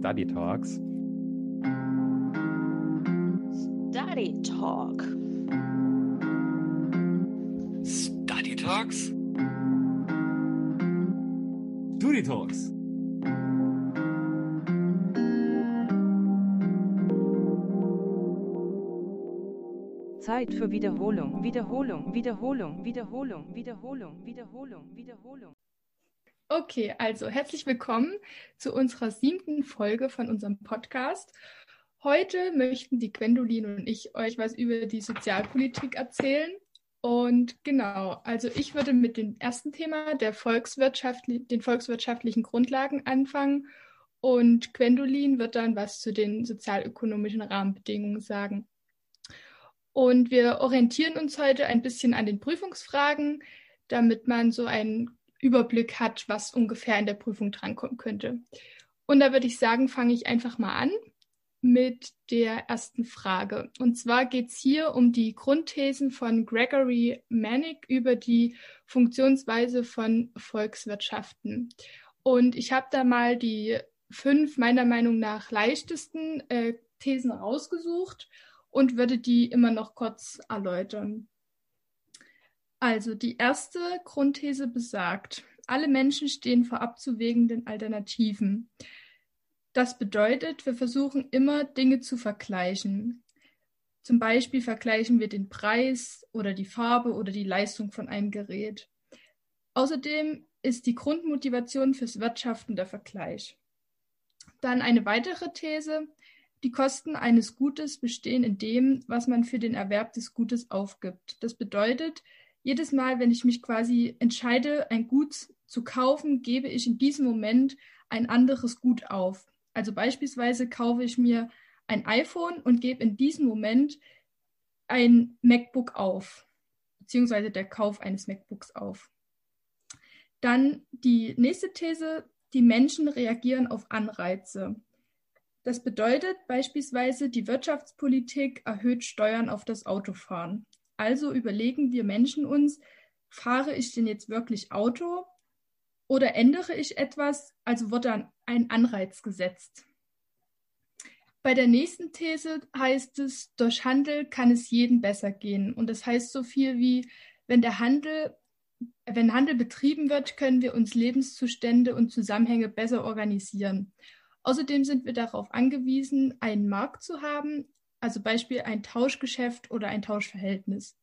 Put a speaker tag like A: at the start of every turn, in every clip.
A: Study Talks.
B: Study Talk.
C: Study Talks?
A: Study Talks.
D: Zeit für Wiederholung, Wiederholung, Wiederholung, Wiederholung, Wiederholung, Wiederholung, Wiederholung.
E: Okay, also herzlich willkommen zu unserer siebten Folge von unserem Podcast. Heute möchten die Gwendolin und ich euch was über die Sozialpolitik erzählen. Und genau, also ich würde mit dem ersten Thema der Volkswirtschaftli den volkswirtschaftlichen Grundlagen anfangen und Gwendolin wird dann was zu den sozialökonomischen Rahmenbedingungen sagen. Und wir orientieren uns heute ein bisschen an den Prüfungsfragen, damit man so einen Überblick hat, was ungefähr in der Prüfung drankommen könnte. Und da würde ich sagen, fange ich einfach mal an mit der ersten Frage. Und zwar geht es hier um die Grundthesen von Gregory Manick über die Funktionsweise von Volkswirtschaften. Und ich habe da mal die fünf meiner Meinung nach leichtesten äh, Thesen rausgesucht und würde die immer noch kurz erläutern. Also die erste Grundthese besagt, alle Menschen stehen vor abzuwägenden Alternativen. Das bedeutet, wir versuchen immer Dinge zu vergleichen. Zum Beispiel vergleichen wir den Preis oder die Farbe oder die Leistung von einem Gerät. Außerdem ist die Grundmotivation fürs Wirtschaften der Vergleich. Dann eine weitere These. Die Kosten eines Gutes bestehen in dem, was man für den Erwerb des Gutes aufgibt. Das bedeutet, jedes Mal, wenn ich mich quasi entscheide, ein Gut zu kaufen, gebe ich in diesem Moment ein anderes Gut auf. Also beispielsweise kaufe ich mir ein iPhone und gebe in diesem Moment ein MacBook auf, beziehungsweise der Kauf eines MacBooks auf. Dann die nächste These, die Menschen reagieren auf Anreize. Das bedeutet beispielsweise, die Wirtschaftspolitik erhöht Steuern auf das Autofahren. Also überlegen wir Menschen uns, fahre ich denn jetzt wirklich Auto oder ändere ich etwas, also wird dann ein Anreiz gesetzt. Bei der nächsten These heißt es, durch Handel kann es jedem besser gehen. Und das heißt so viel wie, wenn der Handel, wenn Handel betrieben wird, können wir uns Lebenszustände und Zusammenhänge besser organisieren. Außerdem sind wir darauf angewiesen, einen Markt zu haben, also Beispiel ein Tauschgeschäft oder ein Tauschverhältnis.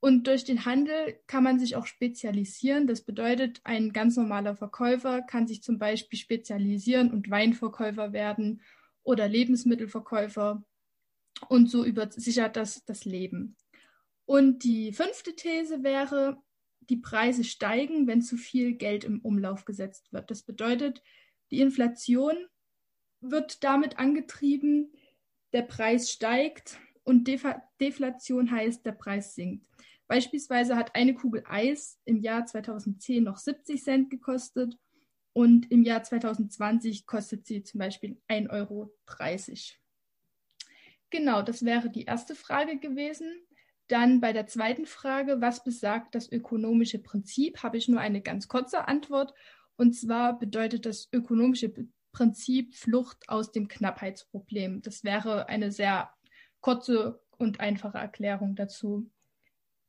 E: Und durch den Handel kann man sich auch spezialisieren. Das bedeutet, ein ganz normaler Verkäufer kann sich zum Beispiel spezialisieren und Weinverkäufer werden oder Lebensmittelverkäufer. Und so übersichert das das Leben. Und die fünfte These wäre, die Preise steigen, wenn zu viel Geld im Umlauf gesetzt wird. Das bedeutet, die Inflation wird damit angetrieben, der Preis steigt und Def Deflation heißt, der Preis sinkt. Beispielsweise hat eine Kugel Eis im Jahr 2010 noch 70 Cent gekostet und im Jahr 2020 kostet sie zum Beispiel 1,30 Euro. Genau, das wäre die erste Frage gewesen. Dann bei der zweiten Frage, was besagt das ökonomische Prinzip, habe ich nur eine ganz kurze Antwort. Und zwar bedeutet das ökonomische Prinzip Flucht aus dem Knappheitsproblem. Das wäre eine sehr kurze und einfache Erklärung dazu.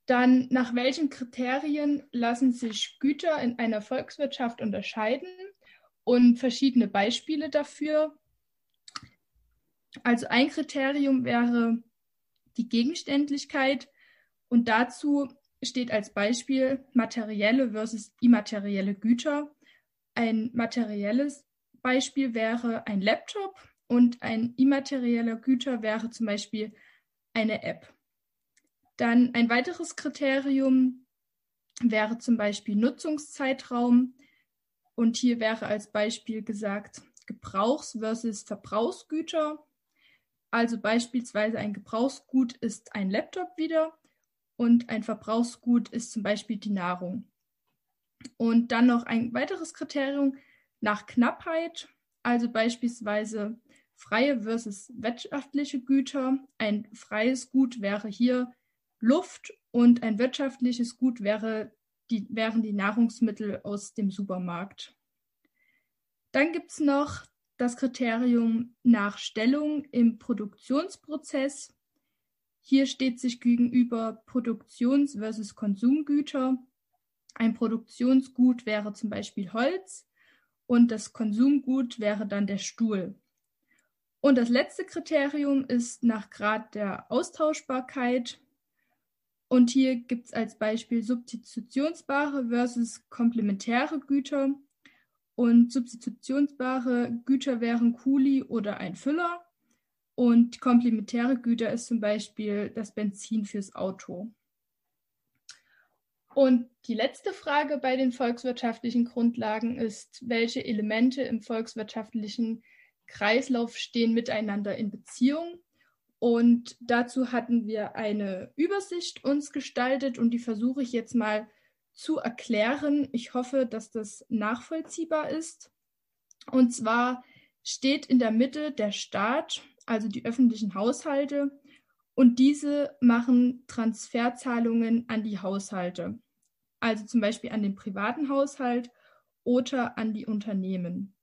E: Dann, nach welchen Kriterien lassen sich Güter in einer Volkswirtschaft unterscheiden und verschiedene Beispiele dafür? Also ein Kriterium wäre die Gegenständlichkeit und dazu steht als Beispiel materielle versus immaterielle Güter. Ein materielles Beispiel wäre ein Laptop und ein immaterieller Güter wäre zum Beispiel eine App. Dann ein weiteres Kriterium wäre zum Beispiel Nutzungszeitraum. Und hier wäre als Beispiel gesagt Gebrauchs- versus Verbrauchsgüter. Also beispielsweise ein Gebrauchsgut ist ein Laptop wieder und ein Verbrauchsgut ist zum Beispiel die Nahrung. Und dann noch ein weiteres Kriterium nach Knappheit, also beispielsweise freie versus wirtschaftliche Güter. Ein freies Gut wäre hier Luft und ein wirtschaftliches Gut wäre die, wären die Nahrungsmittel aus dem Supermarkt. Dann gibt es noch das Kriterium nach Stellung im Produktionsprozess. Hier steht sich gegenüber Produktions- versus Konsumgüter. Ein Produktionsgut wäre zum Beispiel Holz und das Konsumgut wäre dann der Stuhl. Und das letzte Kriterium ist nach Grad der Austauschbarkeit. Und hier gibt es als Beispiel substitutionsbare versus komplementäre Güter. Und substitutionsbare Güter wären Kuli oder ein Füller. Und komplementäre Güter ist zum Beispiel das Benzin fürs Auto. Und die letzte Frage bei den volkswirtschaftlichen Grundlagen ist, welche Elemente im volkswirtschaftlichen Kreislauf stehen miteinander in Beziehung? Und dazu hatten wir eine Übersicht uns gestaltet und die versuche ich jetzt mal zu erklären. Ich hoffe, dass das nachvollziehbar ist. Und zwar steht in der Mitte der Staat also die öffentlichen Haushalte, und diese machen Transferzahlungen an die Haushalte, also zum Beispiel an den privaten Haushalt oder an die Unternehmen.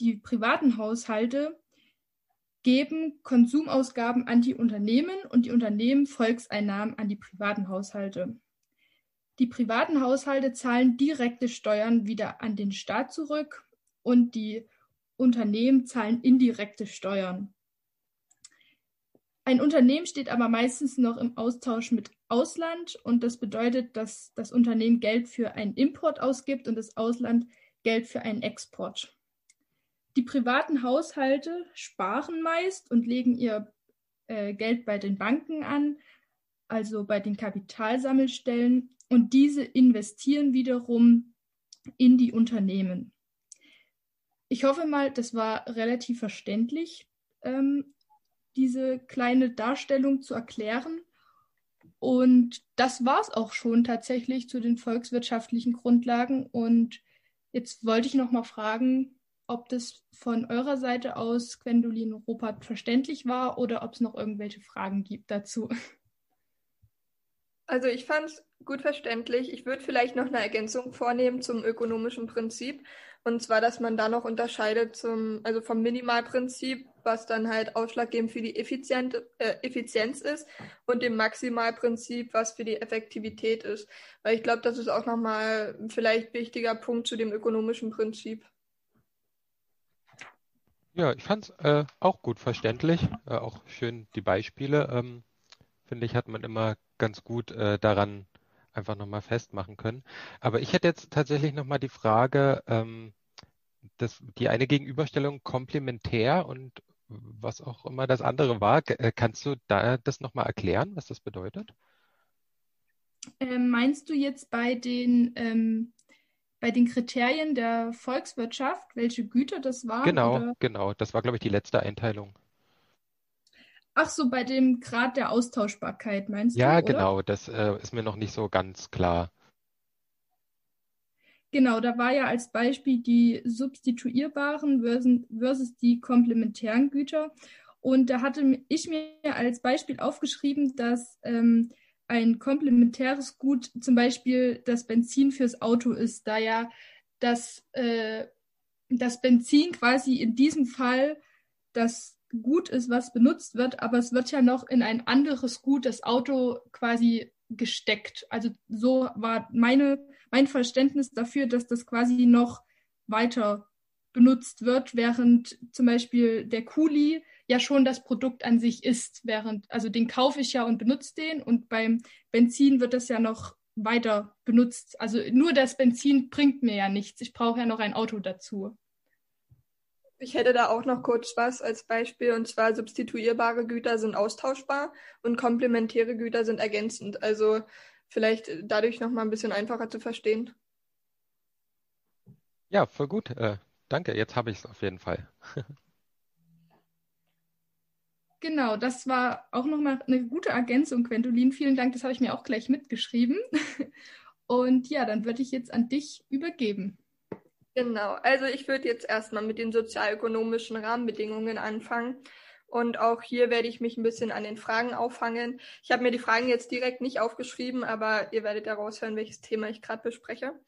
E: Die privaten Haushalte geben Konsumausgaben an die Unternehmen und die Unternehmen Volkseinnahmen an die privaten Haushalte. Die privaten Haushalte zahlen direkte Steuern wieder an den Staat zurück und die Unternehmen zahlen indirekte Steuern. Ein Unternehmen steht aber meistens noch im Austausch mit Ausland und das bedeutet, dass das Unternehmen Geld für einen Import ausgibt und das Ausland Geld für einen Export. Die privaten Haushalte sparen meist und legen ihr äh, Geld bei den Banken an, also bei den Kapitalsammelstellen, und diese investieren wiederum in die Unternehmen. Ich hoffe mal, das war relativ verständlich, ähm, diese kleine Darstellung zu erklären. Und das war es auch schon tatsächlich zu den volkswirtschaftlichen Grundlagen. Und jetzt wollte ich noch mal fragen, ob das von eurer Seite aus, Gwendolin und Rupert, verständlich war oder ob es noch irgendwelche Fragen gibt dazu.
F: Also ich fand es gut verständlich. Ich würde vielleicht noch eine Ergänzung vornehmen zum ökonomischen Prinzip. Und zwar, dass man da noch unterscheidet zum, also vom Minimalprinzip, was dann halt ausschlaggebend für die Effizient, äh, Effizienz ist, und dem Maximalprinzip, was für die Effektivität ist. Weil ich glaube, das ist auch nochmal vielleicht wichtiger Punkt zu dem ökonomischen Prinzip.
G: Ja, ich fand es äh, auch gut verständlich, äh, auch schön die Beispiele. Ähm, finde ich, hat man immer ganz gut äh, daran einfach nochmal festmachen können. Aber ich hätte jetzt tatsächlich nochmal die Frage, ähm, das, die eine Gegenüberstellung komplementär und was auch immer das andere war. Äh, kannst du da das nochmal erklären, was das bedeutet?
E: Ähm, meinst du jetzt bei den, ähm, bei den Kriterien der Volkswirtschaft, welche Güter das waren?
G: Genau,
E: oder?
G: genau. Das war, glaube ich, die letzte Einteilung.
E: Ach so, bei dem Grad der Austauschbarkeit meinst
G: ja,
E: du? Ja,
G: genau. Das äh, ist mir noch nicht so ganz klar.
E: Genau, da war ja als Beispiel die substituierbaren versus, versus die komplementären Güter. Und da hatte ich mir als Beispiel aufgeschrieben, dass ähm, ein komplementäres Gut zum Beispiel das Benzin fürs Auto ist, da ja das, äh, das Benzin quasi in diesem Fall das Gut ist, was benutzt wird, aber es wird ja noch in ein anderes Gut, das Auto quasi gesteckt. Also so war meine, mein Verständnis dafür, dass das quasi noch weiter benutzt wird, während zum Beispiel der Kuli ja schon das Produkt an sich ist, während, also den kaufe ich ja und benutze den und beim Benzin wird das ja noch weiter benutzt. Also nur das Benzin bringt mir ja nichts. Ich brauche ja noch ein Auto dazu.
F: Ich hätte da auch noch kurz was als Beispiel, und zwar substituierbare Güter sind austauschbar und komplementäre Güter sind ergänzend. Also vielleicht dadurch nochmal ein bisschen einfacher zu verstehen.
G: Ja, voll gut. Äh, danke, jetzt habe ich es auf jeden Fall.
E: Genau, das war auch nochmal eine gute Ergänzung, Quentolin. Vielen Dank, das habe ich mir auch gleich mitgeschrieben. Und ja, dann würde ich jetzt an dich übergeben.
F: Genau, also ich würde jetzt erstmal mit den sozialökonomischen Rahmenbedingungen anfangen. Und auch hier werde ich mich ein bisschen an den Fragen auffangen. Ich habe mir die Fragen jetzt direkt nicht aufgeschrieben, aber ihr werdet ja raushören, welches Thema ich gerade bespreche.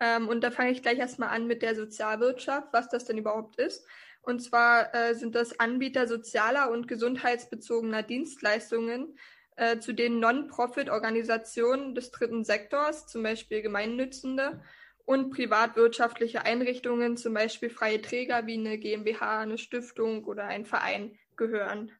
F: Ähm, und da fange ich gleich erstmal an mit der Sozialwirtschaft, was das denn überhaupt ist. Und zwar äh, sind das Anbieter sozialer und gesundheitsbezogener Dienstleistungen, äh, zu denen Non-Profit-Organisationen des dritten Sektors, zum Beispiel Gemeinnützende, und privatwirtschaftliche Einrichtungen, zum Beispiel freie Träger wie eine GmbH, eine Stiftung oder ein Verein, gehören.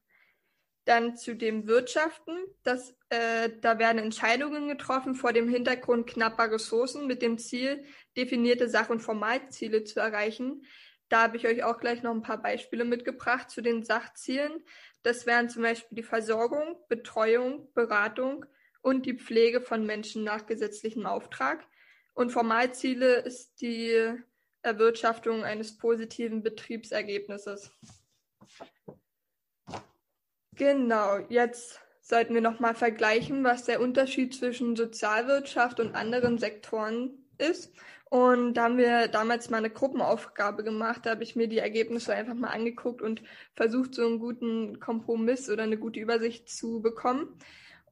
F: Dann zu dem Wirtschaften. Das, äh, da werden Entscheidungen getroffen vor dem Hintergrund knapper Ressourcen mit dem Ziel, definierte Sach- und Formalziele zu erreichen. Da habe ich euch auch gleich noch ein paar Beispiele mitgebracht zu den Sachzielen. Das wären zum Beispiel die Versorgung, Betreuung, Beratung und die Pflege von Menschen nach gesetzlichem Auftrag. Und Formalziele ist die Erwirtschaftung eines positiven Betriebsergebnisses. Genau, jetzt sollten wir nochmal vergleichen, was der Unterschied zwischen Sozialwirtschaft und anderen Sektoren ist. Und da haben wir damals mal eine Gruppenaufgabe gemacht. Da habe ich mir die Ergebnisse einfach mal angeguckt und versucht, so einen guten Kompromiss oder eine gute Übersicht zu bekommen.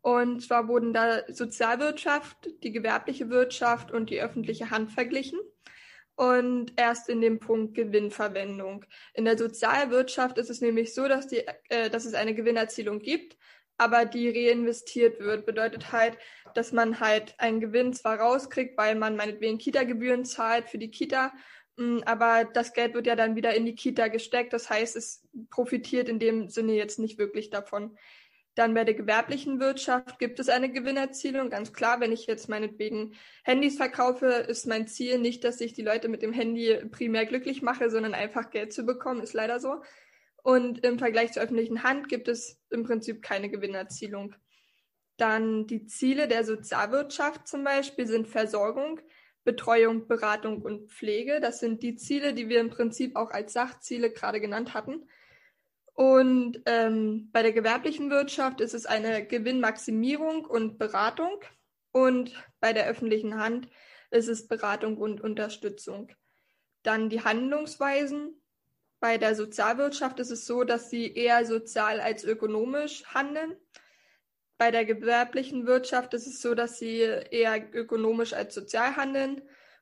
F: Und zwar wurden da Sozialwirtschaft, die gewerbliche Wirtschaft und die öffentliche Hand verglichen. Und erst in dem Punkt Gewinnverwendung. In der Sozialwirtschaft ist es nämlich so, dass, die, äh, dass es eine Gewinnerzielung gibt, aber die reinvestiert wird. Bedeutet halt, dass man halt einen Gewinn zwar rauskriegt, weil man meinetwegen Kita-Gebühren zahlt für die Kita, mm, aber das Geld wird ja dann wieder in die Kita gesteckt. Das heißt, es profitiert in dem Sinne jetzt nicht wirklich davon. Dann bei der gewerblichen Wirtschaft gibt es eine Gewinnerzielung. Ganz klar, wenn ich jetzt meinetwegen Handys verkaufe, ist mein Ziel nicht, dass ich die Leute mit dem Handy primär glücklich mache, sondern einfach Geld zu bekommen, ist leider so. Und im Vergleich zur öffentlichen Hand gibt es im Prinzip keine Gewinnerzielung. Dann die Ziele der Sozialwirtschaft zum Beispiel sind Versorgung, Betreuung, Beratung und Pflege. Das sind die Ziele, die wir im Prinzip auch als Sachziele gerade genannt hatten. Und ähm, bei der gewerblichen Wirtschaft ist es eine Gewinnmaximierung und Beratung. Und bei der öffentlichen Hand ist es Beratung und Unterstützung. Dann die Handlungsweisen. Bei der Sozialwirtschaft ist es so, dass sie eher sozial als ökonomisch handeln. Bei der gewerblichen Wirtschaft ist es so, dass sie eher ökonomisch als sozial handeln.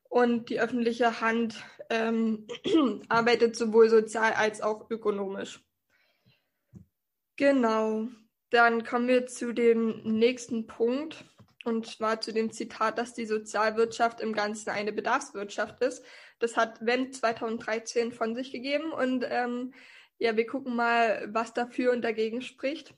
F: Und die öffentliche Hand ähm, arbeitet sowohl sozial als auch ökonomisch. Genau. Dann kommen wir zu dem nächsten Punkt. Und zwar zu dem Zitat, dass die Sozialwirtschaft im Ganzen eine Bedarfswirtschaft ist. Das hat Wendt 2013 von sich gegeben. Und ähm, ja, wir gucken mal, was dafür und dagegen spricht.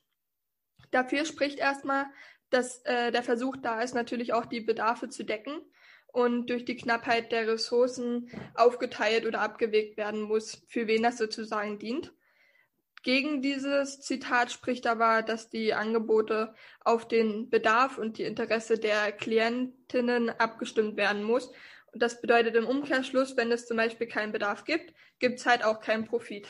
F: Dafür spricht erstmal, dass äh, der Versuch da ist, natürlich auch die Bedarfe zu decken und durch die Knappheit der Ressourcen aufgeteilt oder abgewegt werden muss, für wen das sozusagen dient. Gegen dieses Zitat spricht aber, dass die Angebote auf den Bedarf und die Interesse der Klientinnen abgestimmt werden muss. Und das bedeutet im Umkehrschluss, wenn es zum Beispiel keinen Bedarf gibt, gibt es halt auch keinen Profit.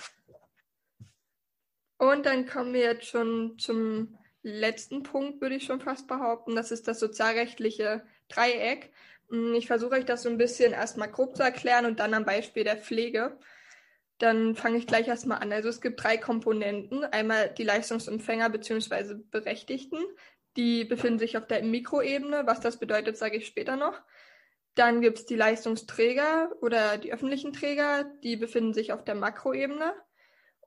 F: Und dann kommen wir jetzt schon zum letzten Punkt, würde ich schon fast behaupten. Das ist das sozialrechtliche Dreieck. Ich versuche euch das so ein bisschen erstmal grob zu erklären und dann am Beispiel der Pflege. Dann fange ich gleich erstmal an. Also es gibt drei Komponenten. Einmal die Leistungsempfänger bzw. Berechtigten. Die befinden sich auf der Mikroebene. Was das bedeutet, sage ich später noch. Dann gibt es die Leistungsträger oder die öffentlichen Träger. Die befinden sich auf der Makroebene.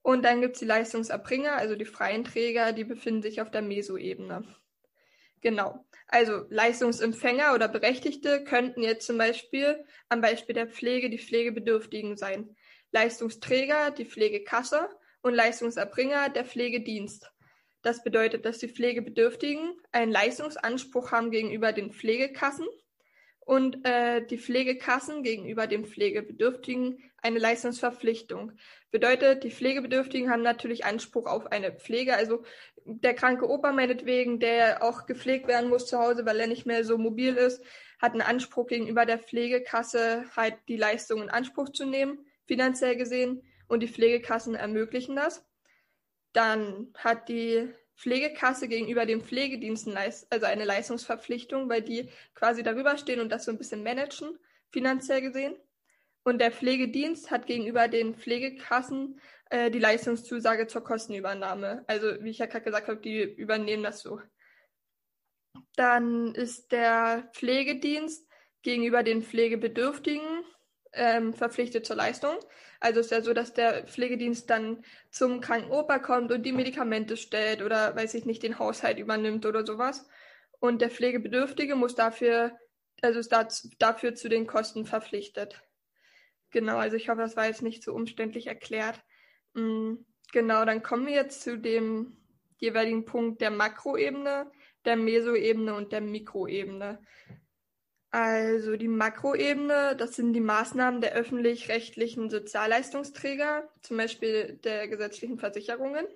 F: Und dann gibt es die Leistungserbringer, also die freien Träger, die befinden sich auf der Mesoebene. Genau. Also Leistungsempfänger oder Berechtigte könnten jetzt zum Beispiel am Beispiel der Pflege die Pflegebedürftigen sein. Leistungsträger die Pflegekasse und Leistungserbringer der Pflegedienst. Das bedeutet, dass die Pflegebedürftigen einen Leistungsanspruch haben gegenüber den Pflegekassen und äh, die Pflegekassen gegenüber den Pflegebedürftigen eine Leistungsverpflichtung. Bedeutet, die Pflegebedürftigen haben natürlich Anspruch auf eine Pflege. Also der kranke Opa meinetwegen, der auch gepflegt werden muss zu Hause, weil er nicht mehr so mobil ist, hat einen Anspruch gegenüber der Pflegekasse, halt die Leistung in Anspruch zu nehmen finanziell gesehen und die Pflegekassen ermöglichen das. Dann hat die Pflegekasse gegenüber den Pflegediensten also eine Leistungsverpflichtung, weil die quasi darüber stehen und das so ein bisschen managen, finanziell gesehen. Und der Pflegedienst hat gegenüber den Pflegekassen äh, die Leistungszusage zur Kostenübernahme. Also wie ich ja gerade gesagt habe, die übernehmen das so. Dann ist der Pflegedienst gegenüber den Pflegebedürftigen ähm, verpflichtet zur Leistung. Also ist ja so, dass der Pflegedienst dann zum kranken Opa kommt und die Medikamente stellt oder weiß ich nicht, den Haushalt übernimmt oder sowas. Und der Pflegebedürftige muss dafür, also ist dazu, dafür zu den Kosten verpflichtet. Genau, also ich hoffe, das war jetzt nicht so umständlich erklärt. Mhm, genau, dann kommen wir jetzt zu dem jeweiligen Punkt der Makroebene, der Mesoebene und der Mikroebene. Also die Makroebene, das sind die Maßnahmen der öffentlich-rechtlichen Sozialleistungsträger, zum Beispiel der gesetzlichen Versicherungen.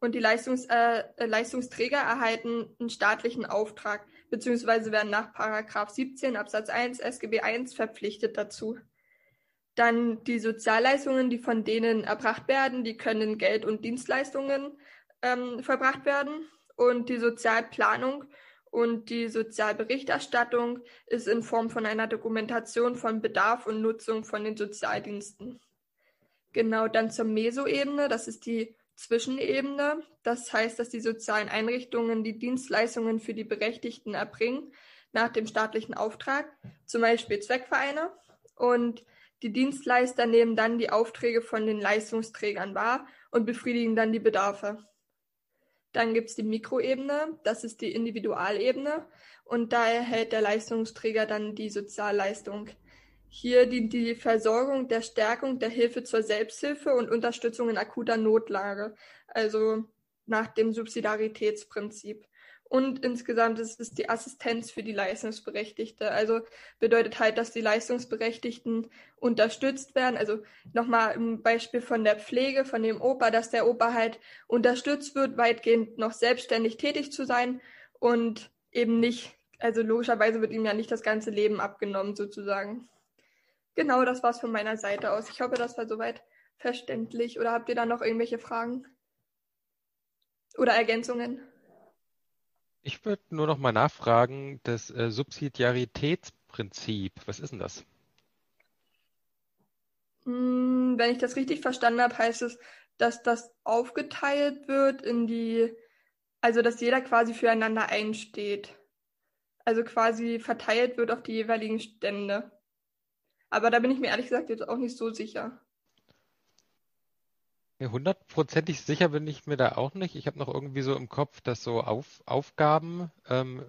F: Und die Leistungs äh, Leistungsträger erhalten einen staatlichen Auftrag, beziehungsweise werden nach Paragraph 17 Absatz 1 SGB I verpflichtet dazu. Dann die Sozialleistungen, die von denen erbracht werden, die können Geld- und Dienstleistungen ähm, verbracht werden. Und die Sozialplanung und die Sozialberichterstattung ist in Form von einer Dokumentation von Bedarf und Nutzung von den Sozialdiensten. Genau, dann zur Mesoebene, das ist die Zwischenebene. Das heißt, dass die sozialen Einrichtungen die Dienstleistungen für die Berechtigten erbringen nach dem staatlichen Auftrag, zum Beispiel Zweckvereine. Und die Dienstleister nehmen dann die Aufträge von den Leistungsträgern wahr und befriedigen dann die Bedarfe. Dann gibt es die Mikroebene, das ist die Individualebene und da erhält der Leistungsträger dann die Sozialleistung. Hier dient die Versorgung der Stärkung der Hilfe zur Selbsthilfe und Unterstützung in akuter Notlage, also nach dem Subsidiaritätsprinzip. Und insgesamt ist es die Assistenz für die Leistungsberechtigte. Also bedeutet halt, dass die Leistungsberechtigten unterstützt werden. Also nochmal ein Beispiel von der Pflege, von dem Opa, dass der Opa halt unterstützt wird, weitgehend noch selbstständig tätig zu sein und eben nicht, also logischerweise wird ihm ja nicht das ganze Leben abgenommen sozusagen. Genau, das war's von meiner Seite aus. Ich hoffe, das war soweit verständlich. Oder habt ihr da noch irgendwelche Fragen? Oder Ergänzungen?
G: Ich würde nur noch mal nachfragen, das äh, Subsidiaritätsprinzip, was ist denn das?
F: Hm, wenn ich das richtig verstanden habe, heißt es, dass das aufgeteilt wird in die, also dass jeder quasi füreinander einsteht. Also quasi verteilt wird auf die jeweiligen Stände. Aber da bin ich mir ehrlich gesagt jetzt auch nicht so sicher.
G: Hundertprozentig sicher bin ich mir da auch nicht. Ich habe noch irgendwie so im Kopf, dass so auf, Aufgaben ähm,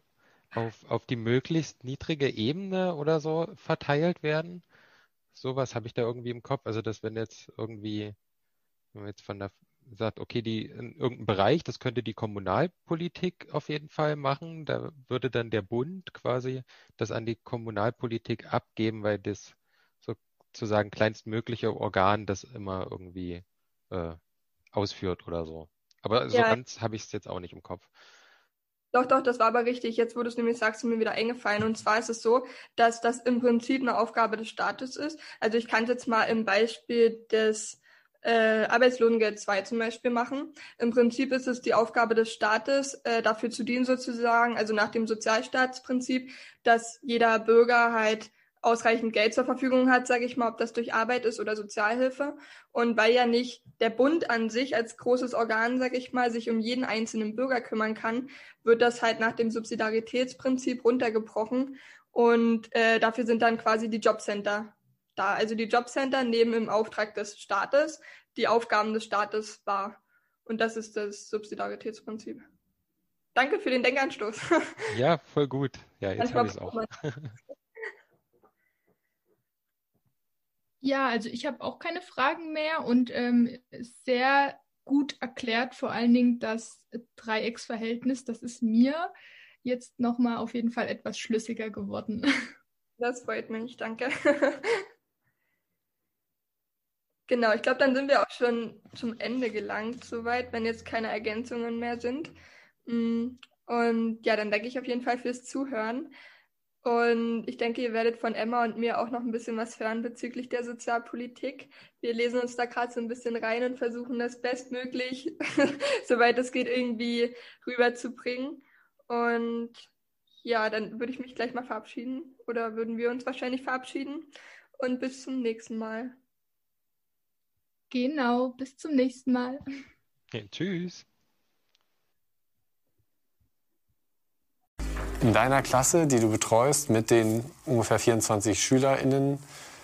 G: auf, auf die möglichst niedrige Ebene oder so verteilt werden. Sowas habe ich da irgendwie im Kopf. Also, dass wenn jetzt irgendwie, wenn man jetzt von der sagt, okay, die in irgendeinem Bereich, das könnte die Kommunalpolitik auf jeden Fall machen, da würde dann der Bund quasi das an die Kommunalpolitik abgeben, weil das sozusagen kleinstmögliche Organ das immer irgendwie äh, ausführt oder so. Aber so
F: Ja.
G: ganz habe ich es jetzt auch nicht im Kopf.
F: Doch, doch, das war aber richtig. Jetzt, wo du es nämlich sagst, ist mir wieder eingefallen. Und zwar ist es so, dass das im Prinzip eine Aufgabe des Staates ist. Also ich kann es jetzt mal im Beispiel des äh, Arbeitslosengeld 2 zum Beispiel machen. Im Prinzip ist es die Aufgabe des Staates, äh, dafür zu dienen sozusagen, also nach dem Sozialstaatsprinzip, dass jeder Bürger halt ausreichend Geld zur Verfügung hat, sage ich mal, ob das durch Arbeit ist oder Sozialhilfe. Und weil ja nicht der Bund an sich als großes Organ, sage ich mal, sich um jeden einzelnen Bürger kümmern kann, wird das halt nach dem Subsidiaritätsprinzip runtergebrochen. Und äh, dafür sind dann quasi die Jobcenter da. Also die Jobcenter nehmen im Auftrag des Staates die Aufgaben des Staates wahr. Und das ist das Subsidiaritätsprinzip. Danke für den Denkanstoß.
G: Ja, voll gut. Ja, jetzt habe ich es auch.
F: braucht man-
E: Ja, also ich habe auch keine Fragen mehr und ähm, sehr gut erklärt, vor allen Dingen das Dreiecksverhältnis, das ist mir jetzt nochmal auf jeden Fall etwas schlüssiger geworden.
F: Das freut mich, danke. Genau, ich glaube, dann sind wir auch schon zum Ende gelangt, soweit, wenn jetzt keine Ergänzungen mehr sind. Mm, Und ja, dann danke ich auf jeden Fall fürs Zuhören. Und ich denke, ihr werdet von Emma und mir auch noch ein bisschen was hören bezüglich der Sozialpolitik. Wir lesen uns da gerade so ein bisschen rein und versuchen das bestmöglich, soweit es geht, irgendwie rüberzubringen. Und ja, dann würde ich mich gleich mal verabschieden oder würden wir uns wahrscheinlich verabschieden. Und bis zum nächsten Mal.
E: Genau, bis zum nächsten Mal.
G: Ja, tschüss.
H: In deiner Klasse, die du betreust, mit den ungefähr 24 SchülerInnen,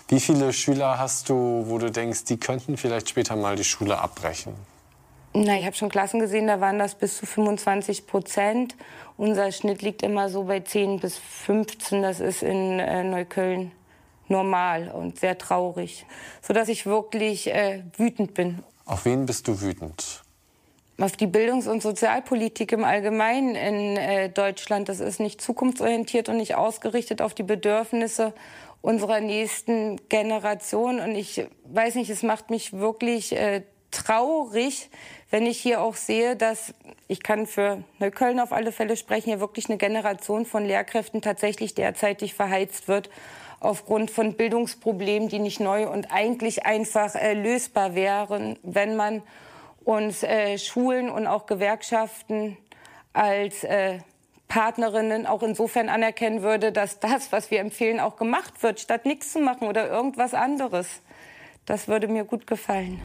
H: wie viele Schüler hast du, wo du denkst, die könnten vielleicht später mal die Schule abbrechen?
I: Na, ich habe schon Klassen gesehen, da waren das bis zu 25 Prozent. Unser Schnitt liegt immer so bei 10 bis 15. Das ist in äh, Neukölln normal und sehr traurig, sodass ich wirklich äh, wütend bin.
H: Auf wen bist du wütend?
I: Auf die Bildungs- und Sozialpolitik im Allgemeinen in äh, Deutschland. Das ist nicht zukunftsorientiert und nicht ausgerichtet auf die Bedürfnisse unserer nächsten Generation. Und ich weiß nicht, es macht mich wirklich äh, traurig, wenn ich hier auch sehe, dass ich kann für Neukölln auf alle Fälle sprechen, hier wirklich eine Generation von Lehrkräften tatsächlich derzeitig verheizt wird aufgrund von Bildungsproblemen, die nicht neu und eigentlich einfach äh, lösbar wären, wenn man uns äh, Schulen und auch Gewerkschaften als äh, Partnerinnen auch insofern anerkennen würde, dass das, was wir empfehlen, auch gemacht wird, statt nichts zu machen oder irgendwas anderes. Das würde mir gut gefallen.